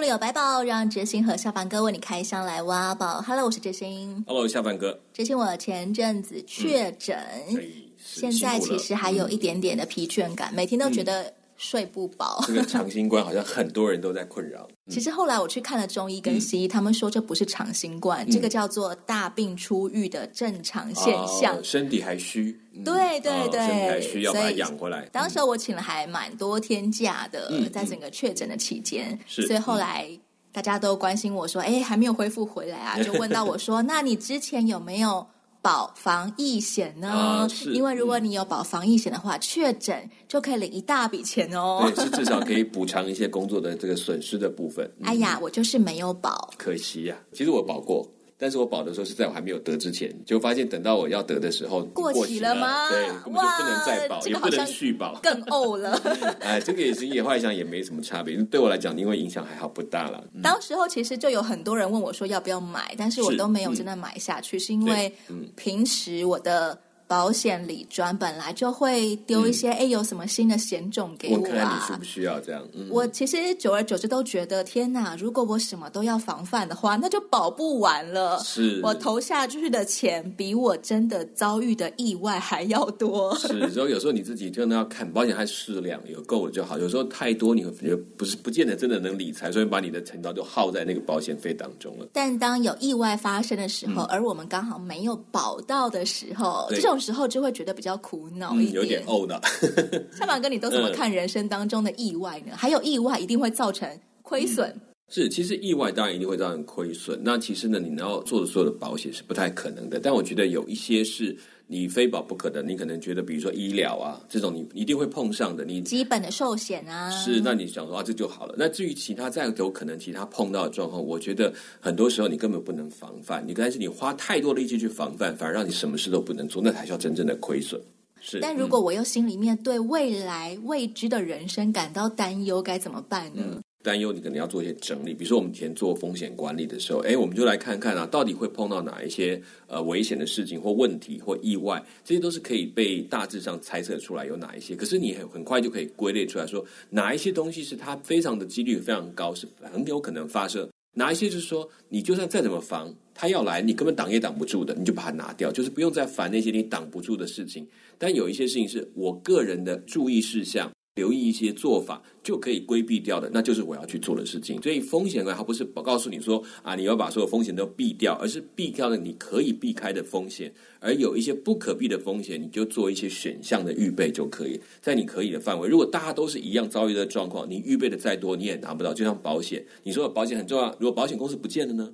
百宝书里有白宝，让哲星和下凡哥为你开箱来挖宝。Hello，我是哲星。Hello，下凡哥。哲星，我前阵子确诊，嗯、现在其实还有一点点的疲倦感，嗯、每天都觉得睡不饱。这个长新冠好像很多人都在困扰。其实后来我去看了中医跟西医，嗯、他们说这不是长新冠，嗯、这个叫做大病初愈的正常现象。哦、身体还虚。对对对，还需要把它养回来。当时我请了还蛮多天假的，嗯、在整个确诊的期间，是所以后来大家都关心我说：“哎，还没有恢复回来啊？” 就问到我说：“那你之前有没有保防疫险呢？啊、因为如果你有保防疫险的话，确诊就可以领一大笔钱哦。对，是至少可以补偿一些工作的这个损失的部分。嗯”哎呀，我就是没有保，可惜呀、啊。其实我保过。但是我保的时候是在我还没有得之前，就发现等到我要得的时候过期了吗？对，根本就不能再保，也不能续保，更呕了。哎，这个也是也后来想也没什么差别，对我来讲，因为影响还好不大了。当时候其实就有很多人问我说要不要买，但是我都没有真的买下去，是，是因为平时我的。保险里专本来就会丢一些，哎、嗯，有什么新的险种给我啊？我看看你需不需要这样？嗯、我其实久而久之都觉得，天哪！如果我什么都要防范的话，那就保不完了。是，我投下去的钱比我真的遭遇的意外还要多。是，所以有时候你自己真的要看保险，还适量，有够了就好。有时候太多，你会觉得不是不见得真的能理财，所以把你的钱都就耗在那个保险费当中了。但当有意外发生的时候，嗯、而我们刚好没有保到的时候，这种时候就会觉得比较苦恼一点，嗯、有点怄恼。夏凡哥，你都怎么看人生当中的意外呢？嗯、还有意外一定会造成亏损？嗯、是，其实意外当然一定会造成亏损。那其实呢，你要做的所有的保险是不太可能的。但我觉得有一些是你非保不可的。你可能觉得，比如说医疗啊这种，你一定会碰上的。你基本的寿险啊，是。那你想说啊，这就好了。那至于其他再有可能其他碰到的状况，我觉得很多时候你根本不能防范。你但是你花太多的力气去防范，反而让你什么事都不能做，那才叫真正的亏损。是，但如果我又心里面对未来未知的人生感到担忧，该怎么办呢？嗯，担忧，你可能要做一些整理。比如说，我们以前做风险管理的时候，哎，我们就来看看啊，到底会碰到哪一些呃危险的事情或问题或意外，这些都是可以被大致上猜测出来有哪一些。可是你很很快就可以归类出来说，哪一些东西是它非常的几率非常高，是很有可能发生。哪一些就是说，你就算再怎么防，它要来，你根本挡也挡不住的，你就把它拿掉，就是不用再烦那些你挡不住的事情。但有一些事情是我个人的注意事项。留意一些做法就可以规避掉的，那就是我要去做的事情。所以风险呢，它不是告诉你说啊，你要把所有风险都避掉，而是避掉了你可以避开的风险。而有一些不可避的风险，你就做一些选项的预备就可以，在你可以的范围。如果大家都是一样遭遇的状况，你预备的再多，你也拿不到。就像保险，你说保险很重要，如果保险公司不见了呢？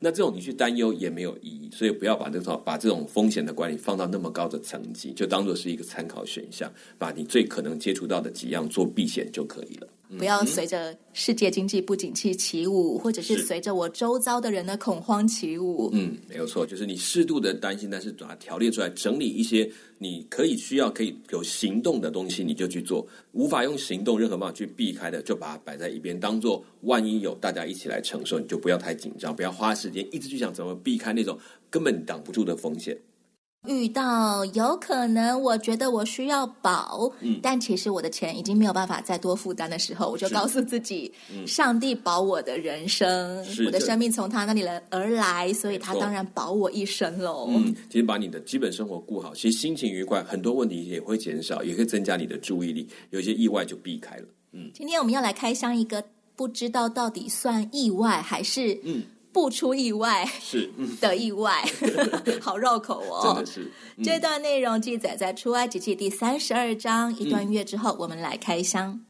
那这种你去担忧也没有意义，所以不要把这种把这种风险的管理放到那么高的层级，就当做是一个参考选项，把你最可能接触到的几样做避险就可以了。不要随着世界经济不景气起舞，或者是随着我周遭的人的恐慌起舞。嗯，没有错，就是你适度的担心，但是把它条列出来，整理一些你可以需要可以有行动的东西，你就去做；无法用行动任何办法去避开的，就把它摆在一边，当做万一有大家一起来承受，你就不要太紧张，不要花时间一直去想怎么避开那种根本挡不住的风险。遇到有可能，我觉得我需要保，嗯，但其实我的钱已经没有办法再多负担的时候，我就告诉自己，嗯，上帝保我的人生，我的生命从他那里来而来，所以他当然保我一生喽。嗯，其实把你的基本生活顾好，其实心情愉快，很多问题也会减少，也可以增加你的注意力，有些意外就避开了。嗯，今天我们要来开箱一个，不知道到底算意外还是嗯。不出意外是 的意外，好绕口哦！真的是。嗯、这段内容记载在出埃及记第三十二章一段月之后，我们来开箱。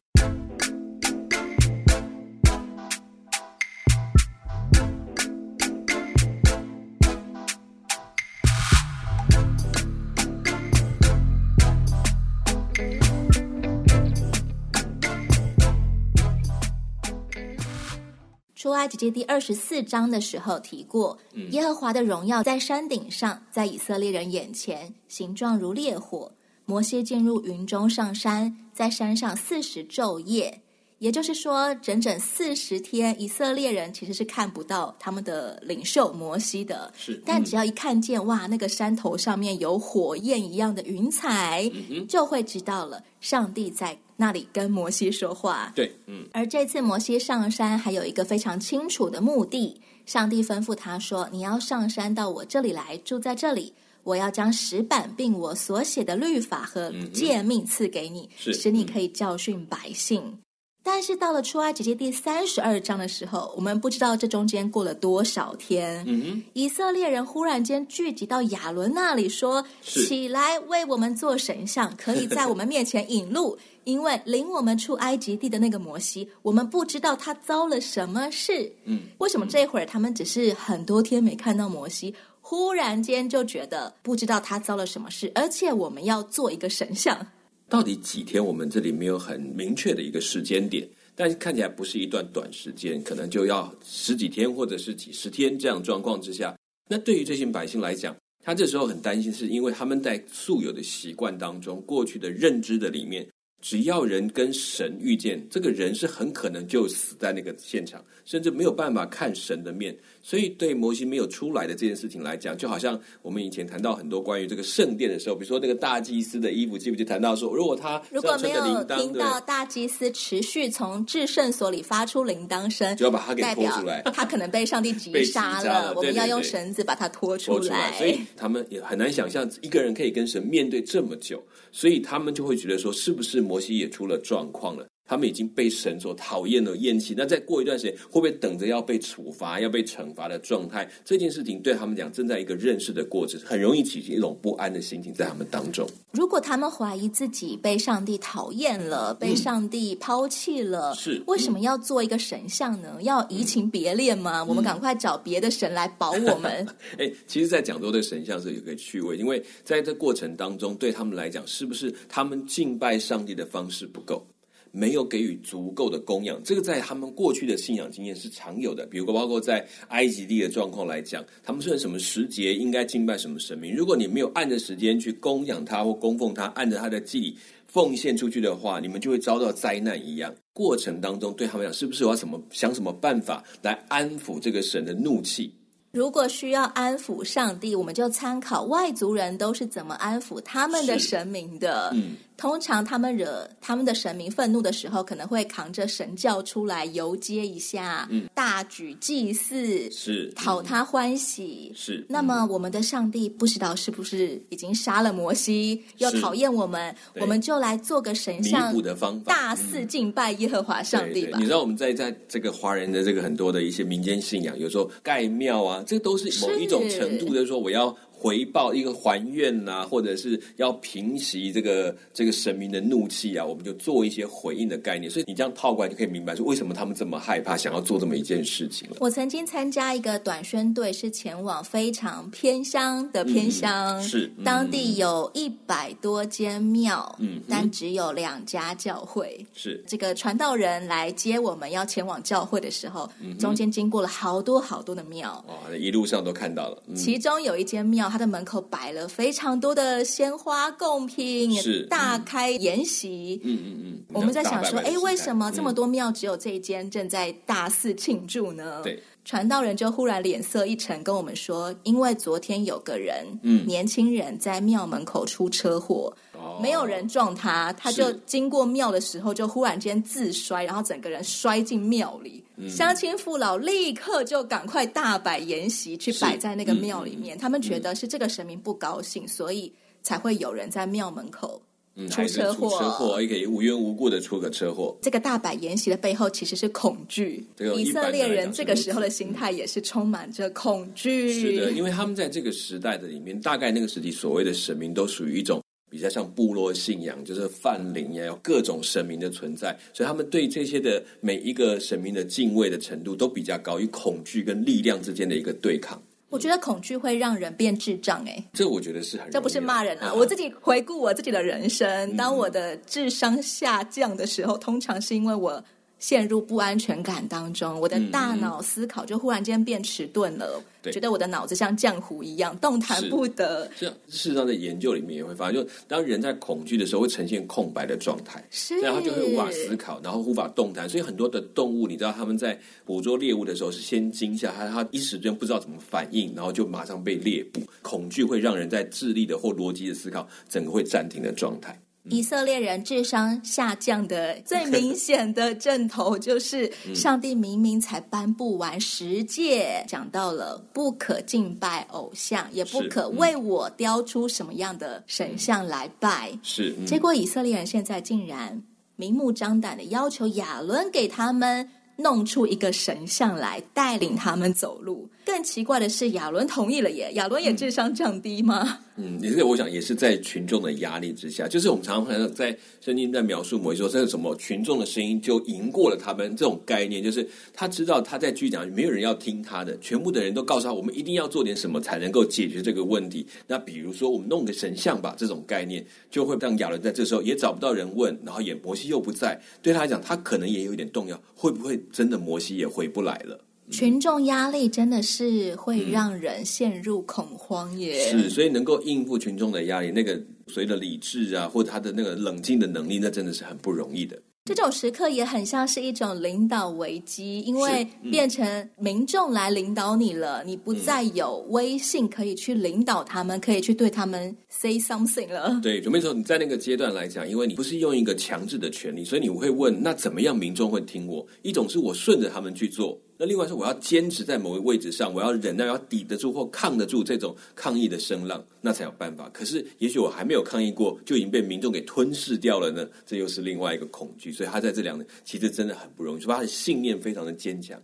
埃及记第二十四章的时候提过，耶和华的荣耀在山顶上，在以色列人眼前，形状如烈火。摩西进入云中上山，在山上四十昼夜。也就是说，整整四十天，以色列人其实是看不到他们的领袖摩西的。是，嗯、但只要一看见哇，那个山头上面有火焰一样的云彩，嗯、就会知道了，上帝在那里跟摩西说话。对，嗯。而这次摩西上山还有一个非常清楚的目的，上帝吩咐他说：“你要上山到我这里来，住在这里，我要将石板并我所写的律法和诫命赐给你，是使你可以教训百姓。”但是到了出埃及记第三十二章的时候，我们不知道这中间过了多少天。嗯哼，以色列人忽然间聚集到亚伦那里，说：“起来，为我们做神像，可以在我们面前引路。因为领我们出埃及地的那个摩西，我们不知道他遭了什么事。嗯，为什么这会儿他们只是很多天没看到摩西，忽然间就觉得不知道他遭了什么事，而且我们要做一个神像？”到底几天？我们这里没有很明确的一个时间点，但是看起来不是一段短时间，可能就要十几天或者是几十天这样状况之下。那对于这些百姓来讲，他这时候很担心，是因为他们在素有的习惯当中、过去的认知的里面，只要人跟神遇见，这个人是很可能就死在那个现场，甚至没有办法看神的面。所以，对摩西没有出来的这件事情来讲，就好像我们以前谈到很多关于这个圣殿的时候，比如说那个大祭司的衣服，记不记得谈到说，如果他如果没有听到大祭司持续从至圣所里发出铃铛声，就要把他给拖出来，他可能被上帝击杀了。我们要用绳子把他拖出来。拖出来。所以他们也很难想象一个人可以跟神面对这么久，所以他们就会觉得说，是不是摩西也出了状况了？他们已经被神所讨厌了、厌弃，那再过一段时间，会不会等着要被处罚、要被惩罚的状态？这件事情对他们讲，正在一个认识的过程，很容易起一种不安的心情在他们当中。如果他们怀疑自己被上帝讨厌了、被上帝抛弃了，是、嗯、为什么要做一个神像呢？要移情别恋吗？嗯、我们赶快找别的神来保我们。哎，其实，在讲座对神像是有个趣味，因为在这过程当中，对他们来讲，是不是他们敬拜上帝的方式不够？没有给予足够的供养，这个在他们过去的信仰经验是常有的。比如，包括在埃及地的状况来讲，他们是什么时节应该敬拜什么神明。如果你没有按着时间去供养他或供奉他，按着他的祭奉献出去的话，你们就会遭到灾难一样。过程当中，对他们讲，是不是我要什么想什么办法来安抚这个神的怒气？如果需要安抚上帝，我们就参考外族人都是怎么安抚他们的神明的。嗯。通常他们惹他们的神明愤怒的时候，可能会扛着神教出来游街一下，嗯，大举祭祀，是。讨他欢喜，是。那么我们的上帝不知道是不是已经杀了摩西，又讨厌我们，我们就来做个神像，弥补的方法，大肆敬拜耶和华上帝吧。你知道我们在在这个华人的这个很多的一些民间信仰，有时候盖庙啊，这都是某一种程度的说我要。回报一个还愿呐、啊，或者是要平息这个这个神明的怒气啊，我们就做一些回应的概念。所以你这样套过来就可以明白说，为什么他们这么害怕，想要做这么一件事情了。我曾经参加一个短宣队，是前往非常偏乡的偏乡，嗯、是、嗯、当地有一百多间庙，嗯，但只有两家教会。是这个传道人来接我们要前往教会的时候，嗯、中间经过了好多好多的庙，哇，一路上都看到了。嗯、其中有一间庙。他的门口摆了非常多的鲜花贡品，是大开筵席。嗯嗯嗯，我们在想说，哎，为什么这么多庙只有这一间正在大肆庆祝呢？对，传道人就忽然脸色一沉，跟我们说，因为昨天有个人，嗯，年轻人在庙门口出车祸。没有人撞他，他就经过庙的时候，就忽然间自摔，然后整个人摔进庙里。嗯、乡亲父老立刻就赶快大摆筵席去摆在那个庙里面。嗯、他们觉得是这个神明不高兴，嗯、所以才会有人在庙门口出车祸。出车祸也可以无缘无故的出个车祸。这个大摆筵席的背后其实是恐惧。以色列人这个时候的心态也是充满着恐惧。是的，因为他们在这个时代的里面，大概那个时期所谓的神明都属于一种。比较像部落信仰，就是泛灵也有各种神明的存在，所以他们对这些的每一个神明的敬畏的程度都比较高与恐惧跟力量之间的一个对抗。我觉得恐惧会让人变智障，欸，哎，这我觉得是很，这不是骂人啊！我自己回顾我自己的人生，当我的智商下降的时候，通常是因为我陷入不安全感当中，我的大脑思考就忽然间变迟钝了，对，觉得我的脑子像浆糊一样动弹不得。是，事实上在研究里面也会发现，就当人在恐惧的时候会呈现空白的状态，是，然后就会无法思考，然后无法动弹。所以很多的动物，你知道他们在捕捉猎物的时候是先惊吓，他他一时间不知道怎么反应，然后就马上被猎捕。恐惧会让人在智力的或逻辑的思考整个会暂停的状态。以色列人智商下降的最 明显的症头，就是上帝明明才颁布完十诫，讲到了不可敬拜偶像，也不可为我雕出什么样的神像来拜。是，嗯、结果以色列人现在竟然明目张胆的要求亚伦给他们。弄出一个神像来带领他们走路。更奇怪的是，亚伦同意了耶。亚伦也智商降低吗？嗯，也是，我想也是在群众的压力之下。就是我们常常在圣经在描述某一说，这是什么群众的声音就赢过了他们这种概念。就是他知道他在继续讲，没有人要听他的，全部的人都告诉他，我们一定要做点什么才能够解决这个问题。那比如说，我们弄个神像吧，这种概念就会让亚伦在这时候也找不到人问，然后也摩西又不在，对他来讲，他可能也有一点动摇，会不会？真的摩西也回不来了，群众压力真的是会让人陷入恐慌耶。是，所以能够应付群众的压力，那个随着理智啊，或者他的那个冷静的能力，那真的是很不容易的。这种时刻也很像是一种领导危机，因为变成民众来领导你了，你不再有威信可以去领导他们，可以去对他们 say something 了。对，准备说你在那个阶段来讲，因为你不是用一个强制的权利，所以你会问：那怎么样民众会听我？一种是我顺着他们去做。那另外是我要坚持在某个位置上，我要忍耐，要抵得住或抗得住这种抗议的声浪，那才有办法。可是也许我还没有抗议过，就已经被民众给吞噬掉了呢？这又是另外一个恐惧。所以他在这两年其实真的很不容易，说他的信念非常的坚强。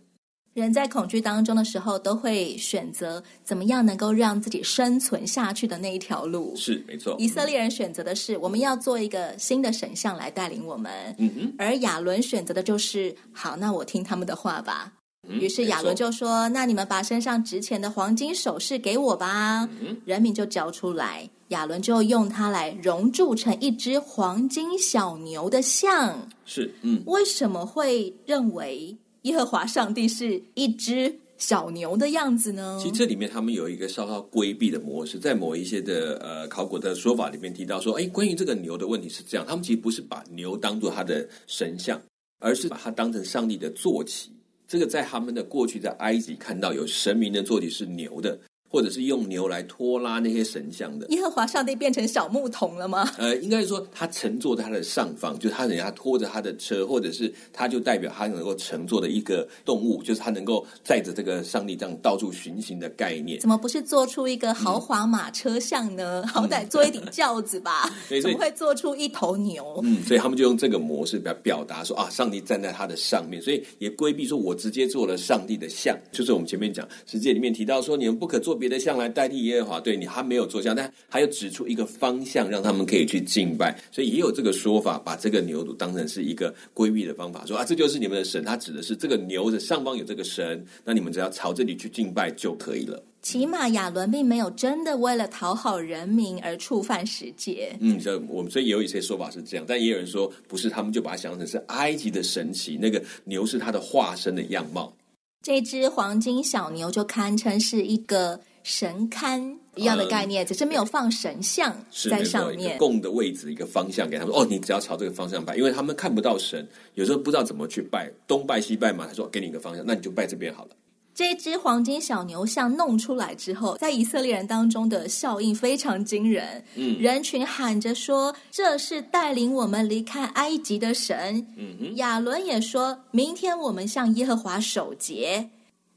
人在恐惧当中的时候，都会选择怎么样能够让自己生存下去的那一条路。是没错。以色列人选择的是我们要做一个新的神像来带领我们。嗯哼。而亚伦选择的就是好，那我听他们的话吧。于是亚伦就说：“那你们把身上值钱的黄金首饰给我吧。”人民就交出来，亚伦就用它来熔铸成一只黄金小牛的像。是，嗯，为什么会认为耶和华上帝是一只小牛的样子呢？其实这里面他们有一个稍稍规避的模式，在某一些的呃考古的说法里面提到说：“哎，关于这个牛的问题是这样，他们其实不是把牛当做他的神像，而是把它当成上帝的坐骑。”这个在他们的过去，在埃及看到有神明的坐骑是牛的。或者是用牛来拖拉那些神像的，耶和华上帝变成小牧童了吗？呃，应该是说他乘坐在他的上方，就是他等下拖着他的车，或者是他就代表他能够乘坐的一个动物，就是他能够载着这个上帝这样到处巡行的概念。怎么不是做出一个豪华马车像呢？嗯、好歹做一顶轿子吧？怎么会做出一头牛？嗯，所以他们就用这个模式表表达说啊，上帝站在他的上面，所以也规避说我直接做了上帝的像，就是我们前面讲十诫里面提到说你们不可做。别的像来代替耶和华，对你还没有做像，但还有指出一个方向，让他们可以去敬拜，所以也有这个说法，把这个牛犊当成是一个规避的方法，说啊，这就是你们的神，他指的是这个牛的上方有这个神，那你们只要朝这里去敬拜就可以了。起码亚伦并没有真的为了讨好人民而触犯十诫。嗯，所以我们所以也有一些说法是这样，但也有人说不是，他们就把它想成是埃及的神奇，那个牛是它的化身的样貌。这只黄金小牛就堪称是一个神龛一样的概念，嗯，只是没有放神像在上面，供的位置一个方向给他们。哦，你只要朝这个方向拜，因为他们看不到神，有时候不知道怎么去拜，东拜西拜嘛。他说给你一个方向，那你就拜这边好了。这只黄金小牛像弄出来之后，在以色列人当中的效应非常惊人。嗯，人群喊着说：“这是带领我们离开埃及的神。”嗯哼，亚伦也说：“明天我们向耶和华守节。”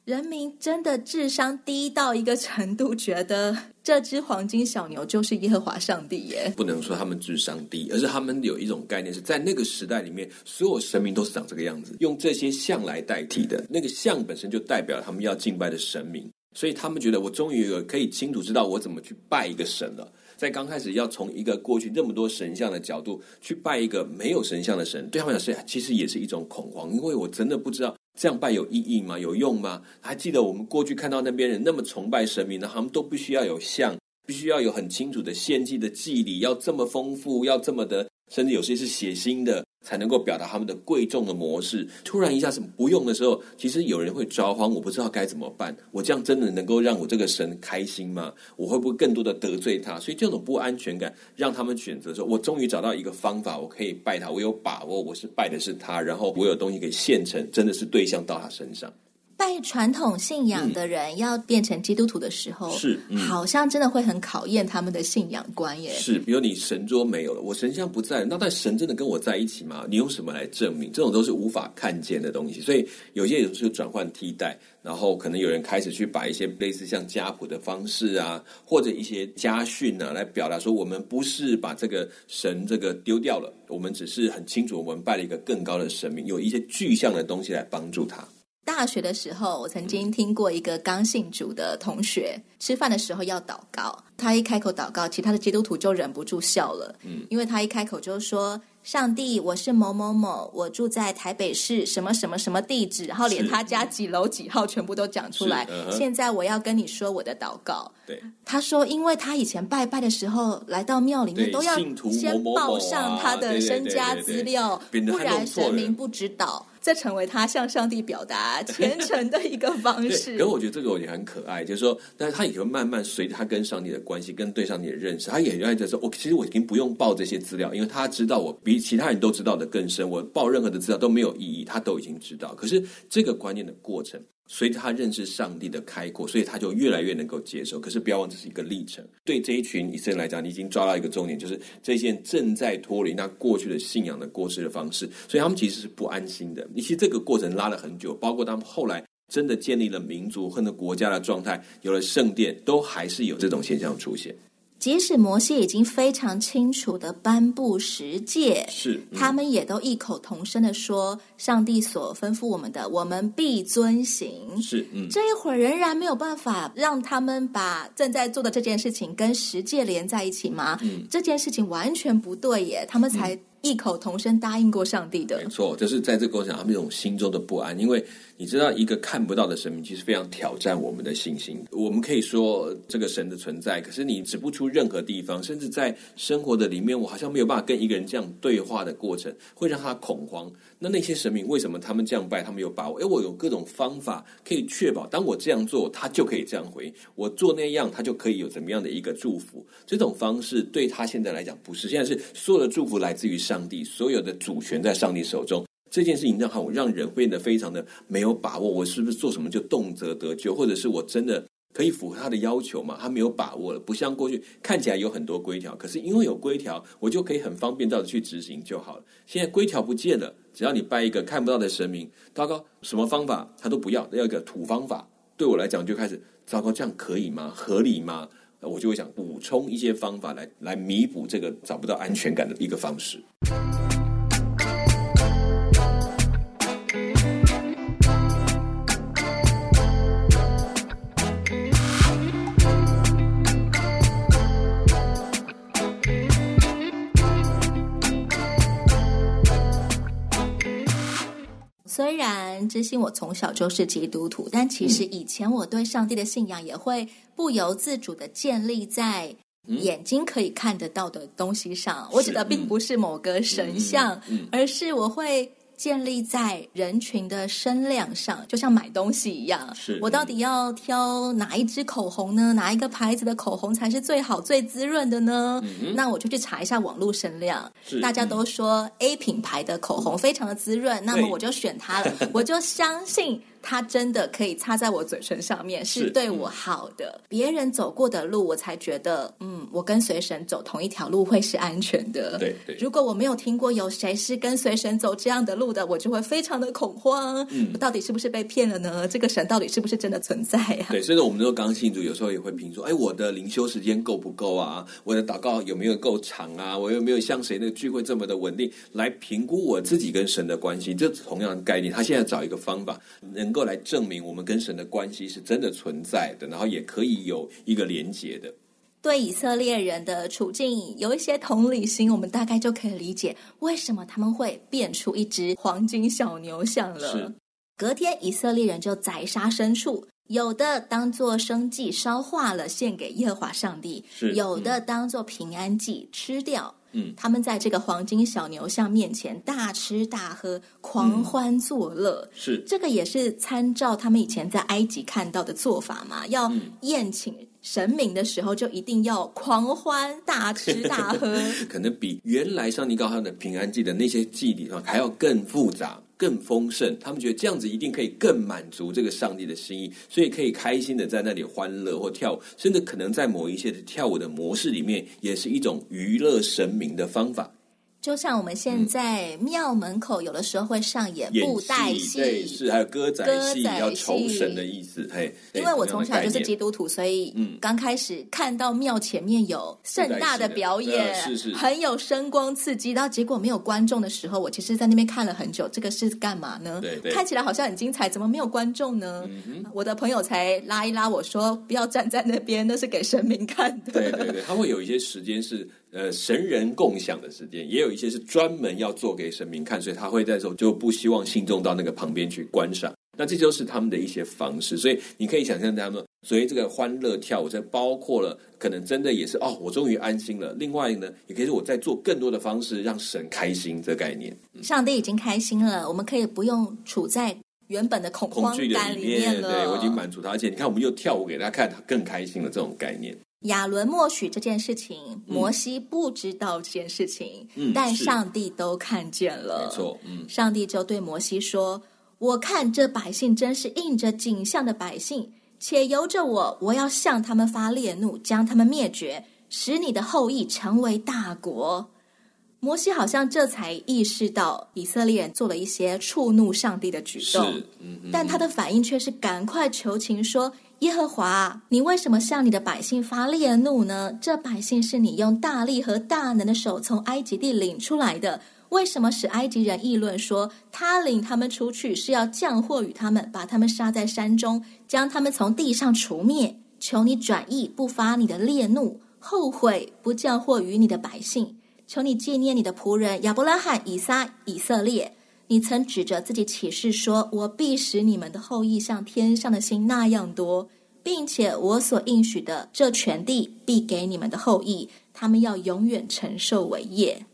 人民真的智商低到一个程度，觉得这只黄金小牛就是耶和华上帝耶。不能说他们智商低，而是他们有一种概念，是在那个时代里面，所有神明都是长这个样子，用这些像来代替的。那个像本身就代表他们要敬拜的神明，所以他们觉得我终于有可以清楚知道我怎么去拜一个神了。在刚开始要从一个过去那么多神像的角度去拜一个没有神像的神，对他们来说其实也是一种恐慌，因为我真的不知道。这样拜有意义吗？有用吗？还记得我们过去看到那边人那么崇拜神明呢？他们都必须要有像，必须要有很清楚的献祭的祭礼，要这么丰富，要这么的甚至有些是血腥的。才能够表达他们的贵重的模式。突然一下子不用的时候，其实有人会抓慌，我不知道该怎么办。我这样真的能够让我这个神开心吗？我会不会更多的得罪他？所以这种不安全感让他们选择说：我终于找到一个方法，我可以拜他，我有把握，我是拜的是他，然后我有东西可以献成，真的是对象到他身上。拜传统信仰的人要变成基督徒的时候，是、嗯、好像真的会很考验他们的信仰观耶。是，比如你神桌没有了，我神像不在，那但神真的跟我在一起吗？你用什么来证明？这种都是无法看见的东西。所以有些人就转换替代，然后可能有人开始去把一些类似像家谱的方式啊，或者一些家训啊，来表达说我们不是把这个神这个丢掉了，我们只是很清楚我们拜了一个更高的神明，有一些具象的东西来帮助他。大学的时候，我曾经听过一个刚信主的同学吃饭的时候要祷告，他一开口祷告，其他的基督徒就忍不住笑了，嗯，因为他一开口就说。上帝，我是某某某，我住在台北市什么什么什么地址，然后连他家几楼几号全部都讲出来。Uh. 现在我要跟你说我的祷告。对，他说，因为他以前拜拜的时候，来到庙里面都要先报上他的身家资料，对对对对对，不然神明不知道。这成为他向上帝表达虔诚的一个方式。可是我觉得这个也很可爱，就是说，但是他也会慢慢随着他跟上帝的关系，跟对上帝的认识，他也爱在说，我其实我已经不用报这些资料，因为他知道我比其他人都知道的更深，我报任何的资料都没有意义，他都已经知道。可是这个观念的过程。随着他认识上帝的开阔，所以他就越来越能够接受。可是不要忘，这是一个历程。对这一群以色列来讲，你已经抓到一个重点，就是这件正在脱离那过去的信仰的过失的方式，所以他们其实是不安心的。其实这个过程拉了很久，包括他们后来真的建立了民族和那国家的状态，有了圣殿，都还是有这种现象出现。即使摩西已经非常清楚的颁布十诫，是、嗯、他们也都异口同声的说：“上帝所吩咐我们的，我们必遵行。”是，嗯，这一会儿仍然没有办法让他们把正在做的这件事情跟十诫连在一起吗？嗯，这件事情完全不对耶，他们才异口同声答应过上帝的。没错，就是在这个过程，他们这种心中的不安，因为。你知道，一个看不到的神明其实非常挑战我们的信心。我们可以说这个神的存在，可是你指不出任何地方，甚至在生活的里面，我好像没有办法跟一个人这样对话的过程，会让他恐慌。那那些神明为什么他们这样拜？他们有把握？诶，我有各种方法可以确保，当我这样做，他就可以这样回；我做那样，他就可以有怎么样的一个祝福。这种方式对他现在来讲不是，现在是所有的祝福来自于上帝，所有的主权在上帝手中。这件事情让好让人变得非常的没有把握，我是不是做什么就动辄得咎，或者是我真的可以符合他的要求吗？他没有把握了，不像过去看起来有很多规条，可是因为有规条，我就可以很方便到的去执行就好了。现在规条不见了，只要你拜一个看不到的神明，糟糕，什么方法他都不要，要一个土方法。对我来讲就开始糟糕，这样可以吗？合理吗？我就会想补充一些方法来来弥补这个找不到安全感的一个方式。虽然知心我从小就是基督徒，但其实以前我对上帝的信仰也会不由自主的建立在眼睛可以看得到的东西上。我指的并不是某个神像，而是我会。建立在人群的声量上，就像买东西一样。是，我到底要挑哪一支口红呢？哪一个牌子的口红才是最好、最滋润的呢？嗯、那我就去查一下网络声量。大家都说 A 品牌的口红非常的滋润，那么我就选它了。我就相信。它真的可以擦在我嘴唇上面，是对我好的。别人走过的路，我才觉得，嗯，我跟随神走同一条路会是安全的。对对。如果我没有听过有谁是跟随神走这样的路的，我就会非常的恐慌。嗯，到底是不是被骗了呢？这个神到底是不是真的存在呀？对，所以说我们说刚信主，有时候也会评说，哎，我的灵修时间够不够啊？我的祷告有没有够长啊？我有没有像谁的聚会这么的稳定？来评估我自己跟神的关系，这同样的概念。他现在找一个方法能够来证明我们跟神的关系是真的存在的，然后也可以有一个连结的。对以色列人的处境有一些同理心，我们大概就可以理解为什么他们会变出一只黄金小牛像了。是。隔天以色列人就宰杀牲畜，有的当做生祭烧化了献给耶和华上帝，是；有的当做平安祭吃掉。嗯，他们在这个黄金小牛像面前大吃大喝，狂欢作乐。嗯、是这个也是参照他们以前在埃及看到的做法嘛？要宴请神明的时候，就一定要狂欢大吃大喝，可能比原来上帝告诉他的平安祭的那些祭礼啊还要更复杂。更丰盛，他们觉得这样子一定可以更满足这个上帝的心意，所以可以开心的在那里欢乐或跳舞，甚至可能在某一些的跳舞的模式里面，也是一种娱乐神明的方法。就像我们现在庙门口有的时候会上演布袋戏，对，是还有歌仔戏，要酬神的意思。嘿，因为我从小就是基督徒，所以嗯，刚开始看到庙前面有盛大的表演，是是，很有声光刺激。然后结果没有观众的时候，我其实在那边看了很久。这个是干嘛呢？对对，看起来好像很精彩，怎么没有观众呢？我的朋友才拉一拉我说，不要站在那边，那是给神明看的。对对对，他会有一些时间是。呃，神人共享的时间，也有一些是专门要做给神明看，所以他会在时候就不希望信众到那个旁边去观赏。那这就是他们的一些方式，所以你可以想象他们，所以这个欢乐跳舞，这包括了可能真的也是哦，我终于安心了。另外呢，也可以是我在做更多的方式让神开心这概念。上帝已经开心了，我们可以不用处在原本的恐慌感里面了。对，我已经满足他，而且你看，我们又跳舞给他看，他更开心了。这种概念。亚伦默许这件事情，摩西不知道这件事情，嗯、但上帝都看见了。没错，嗯，上帝就对摩西说：“我看这百姓真是应着景象的百姓，且由着我，我要向他们发烈怒，将他们灭绝，使你的后裔成为大国。”摩西好像这才意识到以色列人做了一些触怒上帝的举动，嗯、但他的反应却是赶快求情说。耶和华，你为什么向你的百姓发烈怒呢？这百姓是你用大力和大能的手从埃及地领出来的，为什么使埃及人议论说他领他们出去是要降祸与他们，把他们杀在山中，将他们从地上除灭？求你转意，不发你的烈怒，后悔不降祸于你的百姓。求你纪念你的仆人亚伯拉罕、以撒、以色列。你曾指着自己起誓说：“我必使你们的后裔像天上的星那样多，并且我所应许的这全地必给你们的后裔，他们要永远承受为业。”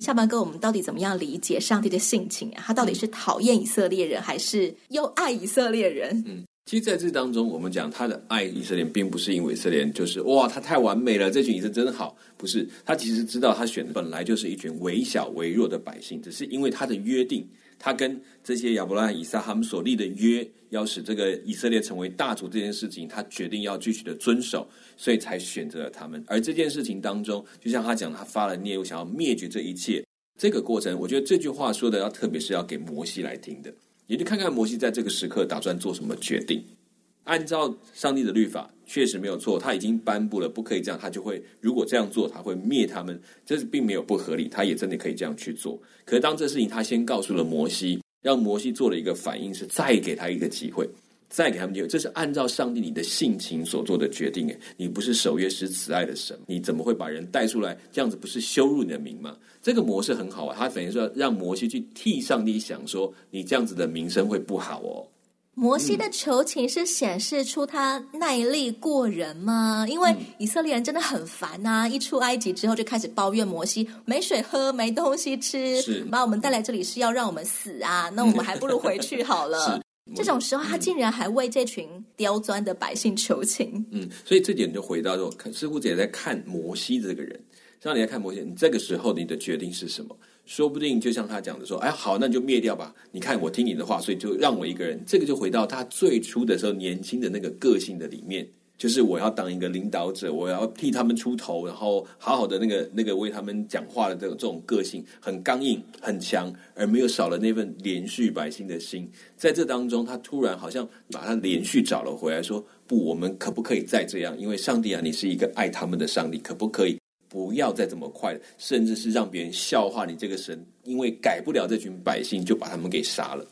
下半哥，我们到底怎么样理解上帝的性情啊？他到底是讨厌以色列人，还是又爱以色列人？嗯。其实，在这当中，我们讲他的爱以色列，并不是因为以色列就是哇，他太完美了，这群以色列真好。不是，他其实知道他选的本来就是一群微小微弱的百姓，只是因为他的约定，他跟这些亚伯拉罕、以撒他们所立的约，要使这个以色列成为大族这件事情，他决定要继续的遵守，所以才选择了他们。而这件事情当中，就像他讲，他发了孽，又想要灭绝这一切。这个过程，我觉得这句话说的要特别是要给摩西来听的。也就看看摩西在这个时刻打算做什么决定。按照上帝的律法，确实没有错，他已经颁布了不可以这样，他就会如果这样做，他会灭他们，这是并没有不合理，他也真的可以这样去做。可是当这事情他先告诉了摩西，让摩西做了一个反应，是再给他一个机会。再给他们机会，这是按照上帝你的性情所做的决定。哎，你不是守约施慈爱的神，你怎么会把人带出来？这样子不是羞辱你的名吗？这个模式很好啊，他等于说让摩西去替上帝想，说你这样子的名声会不好哦。摩西的求情是显示出他耐力过人吗？因为以色列人真的很烦啊！一出埃及之后就开始抱怨摩西没水喝、没东西吃，是把我们带来这里是要让我们死啊！那我们还不如回去好了。这种时候，他竟然还为这群刁钻的百姓求情。嗯，所以这点就回到说，似乎也在看摩西这个人。让你来看摩西，你这个时候你的决定是什么？说不定就像他讲的说：“哎，好，那你就灭掉吧。你看我听你的话，所以就让我一个人。”这个就回到他最初的时候年轻的那个个性的里面。就是我要当一个领导者，我要替他们出头，然后好好的那个那个为他们讲话的这种这种个性很刚硬很强，而没有少了那份怜恤百姓的心。在这当中，他突然好像把他连续找了回来，说：“不，我们可不可以再这样？因为上帝啊，你是一个爱他们的上帝，可不可以不要再这么快，甚至是让别人笑话你这个神？因为改不了这群百姓，就把他们给杀了。”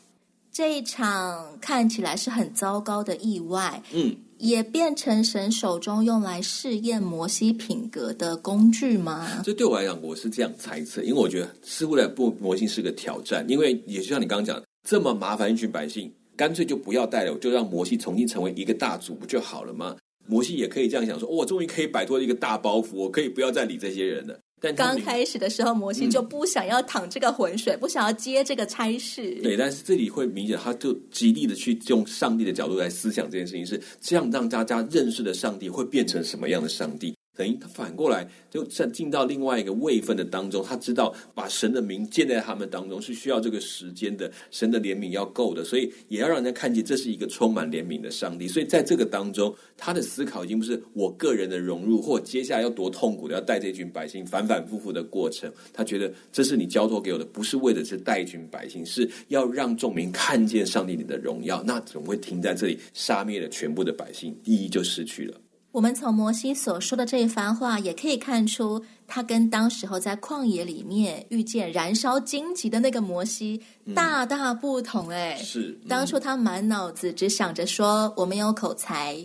这一场看起来是很糟糕的意外，嗯。也变成神手中用来试验摩西品格的工具吗？这对我来讲，我是这样猜测，因为我觉得似乎来不摩西是个挑战，因为也就像你刚刚讲，这么麻烦一群百姓，干脆就不要带了，就让摩西重新成为一个大族不就好了吗？摩西也可以这样想说，我终于可以摆脱一个大包袱，我可以不要再理这些人了。但刚开始的时候，摩西就不想要淌这个浑水，嗯、不想要接这个差事。对，但是这里会明显，他就极力的去用上帝的角度来思想这件事情，是这样让大家认识的上帝会变成什么样的上帝。等于他反过来就进到另外一个位分的当中，他知道把神的名建在他们当中是需要这个时间的，神的怜悯要够的，所以也要让人家看见这是一个充满怜悯的上帝。所以在这个当中，他的思考已经不是我个人的融入，或接下来要多痛苦的要带这群百姓反反复复的过程。他觉得这是你交托给我的，不是为的是带一群百姓，是要让众民看见上帝你的荣耀。那怎么会停在这里，杀灭了全部的百姓，意义就失去了。我们从摩西所说的这一番话，也可以看出他跟当时候在旷野里面遇见燃烧荆棘的那个摩西大大不同。哎，是、嗯、当初他满脑子只想着说我没有口才，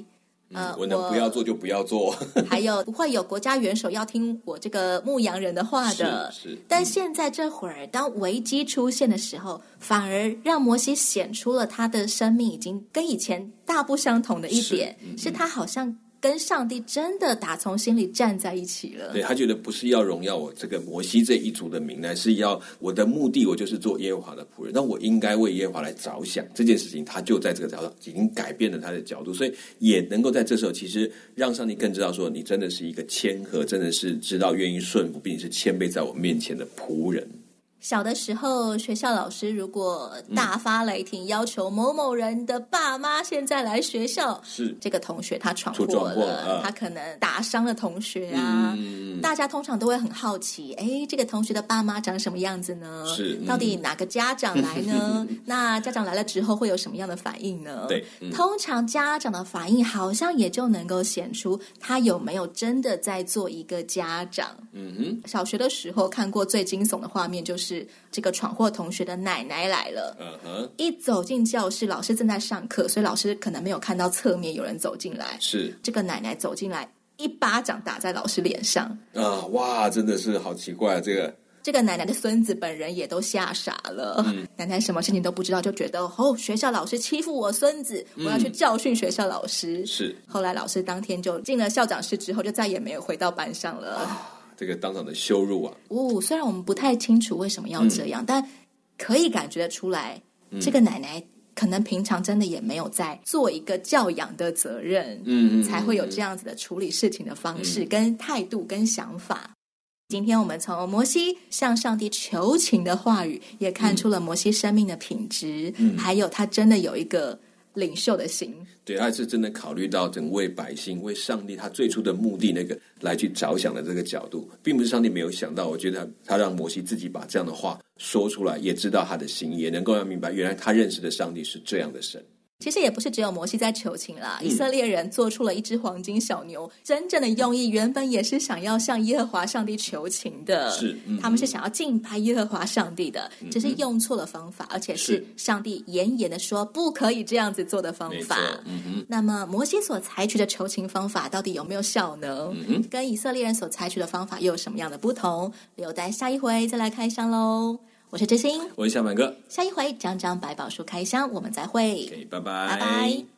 嗯、呃，我能不要做就不要做，还有不会有国家元首要听我这个牧羊人的话的。是，但现在这会儿，当危机出现的时候，反而让摩西显出了他的生命已经跟以前大不相同的一点，是，嗯、是他好像。跟上帝真的打从心里站在一起了。对，他觉得不是要荣耀我这个摩西这一族的名，乃是要我的目的，我就是做耶和华的仆人。那我应该为耶和华来着想这件事情，他就在这个角度已经改变了他的角度，所以也能够在这时候，其实让上帝更知道说，你真的是一个谦和，真的是知道愿意顺服，并且是谦卑在我面前的仆人。小的时候，学校老师如果大发雷霆，嗯、要求某某人的爸妈现在来学校，是这个同学他闯祸了，他可能打伤了同学啊。嗯、大家通常都会很好奇，哎，这个同学的爸妈长什么样子呢？是，到底哪个家长来呢？那家长来了之后会有什么样的反应呢？对，嗯、通常家长的反应好像也就能够显出他有没有真的在做一个家长。嗯哼，小学的时候看过最惊悚的画面就是。这个闯祸同学的奶奶来了嗯哼一走进教室，老师正在上课，所以老师可能没有看到侧面有人走进来。是这个奶奶走进来，一巴掌打在老师脸上。啊，哇，真的是好奇怪，这个这个奶奶的孙子本人也都吓傻了。嗯、奶奶什么事情都不知道，就觉得哦，学校老师欺负我孙子，我要去教训学校老师。嗯、是后来老师当天就进了校长室之后，就再也没有回到班上了。啊这个当场的羞辱啊！哦，虽然我们不太清楚为什么要这样，嗯、但可以感觉得出来，嗯、这个奶奶可能平常真的也没有在做一个教养的责任，嗯，才会有这样子的处理事情的方式、跟态度、跟想法。嗯、今天我们从摩西向上帝求情的话语，也看出了摩西生命的品质，嗯、还有他真的有一个领袖的心。对，他是真的考虑到整位百姓为上帝他最初的目的那个来去着想的这个角度，并不是上帝没有想到。我觉得他让摩西自己把这样的话说出来，也知道他的心，也能够让明白，原来他认识的上帝是这样的神。其实也不是只有摩西在求情啦，以色列人做出了一只黄金小牛，嗯、真正的用意原本也是想要向耶和华上帝求情的，是，嗯、他们是想要敬拜耶和华上帝的，只是用错了方法，而且是上帝严严的说不可以这样子做的方法。嗯、那么摩西所采取的求情方法到底有没有效呢？嗯、跟以色列人所采取的方法又有什么样的不同？留待下一回再来开箱喽。我是知心，我是小满哥。下一回张张百宝书开箱，我们再会。Okay, 拜拜，拜拜。